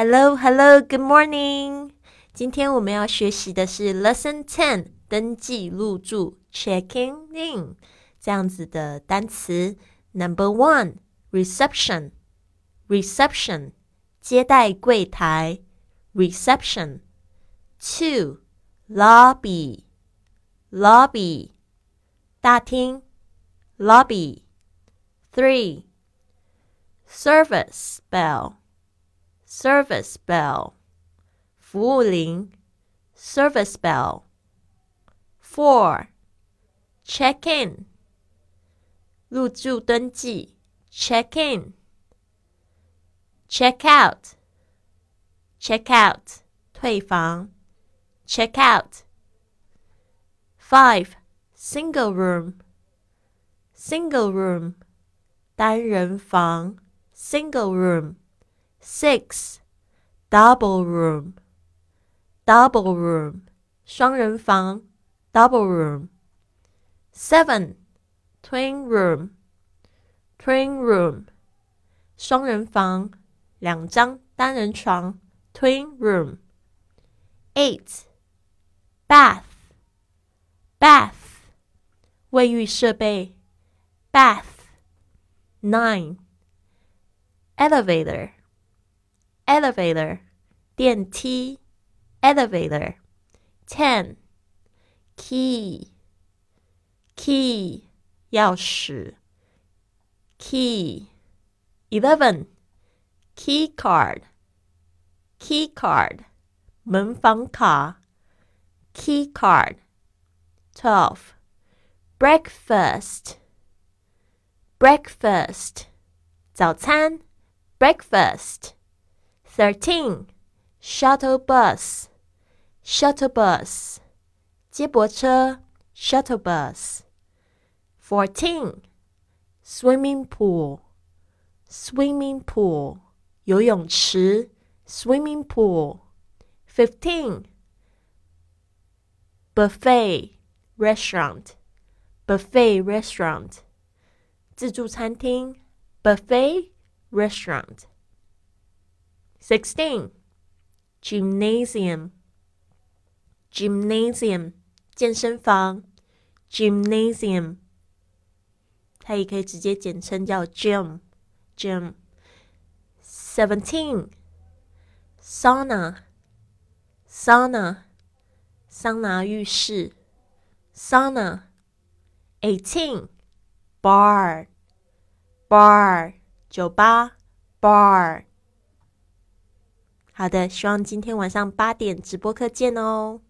Hello, hello, good morning. 今天我们要学习的是 Lesson Ten，登记入住 （checking in） 这样子的单词。Number one, reception, reception，接待柜台 （reception）。Two, lobby, lobby，大厅 （lobby）。Three, service bell service bell 服务铃 service bell. Four check in 入住登记 check in. Check out check out 退房 check out. Five single room single room 单人房 single room. Six, double room, double room, 双人房 double room. Seven, twin room, twin room, 双人房两张单人床 twin room. Eight, bath, bath, 卫浴设备 bath. Nine, elevator elevator 电梯 elevator ten key key 钥匙 key eleven key card key card 门房卡 key card twelve breakfast breakfast 早餐 breakfast Thirteen, shuttle bus, shuttle bus, 接驳车 shuttle bus. Fourteen, swimming pool, swimming pool, 游泳池 swimming pool. Fifteen, buffet restaurant, buffet restaurant, 自助餐厅 buffet restaurant. Sixteen, gymnasium, gymnasium 健身房，gymnasium，它也可以直接简称叫 gym gym。Seventeen, sauna, sauna 桑拿浴室，sauna。Eighteen, bar, bar 酒吧，bar。好的，希望今天晚上八点直播课见哦。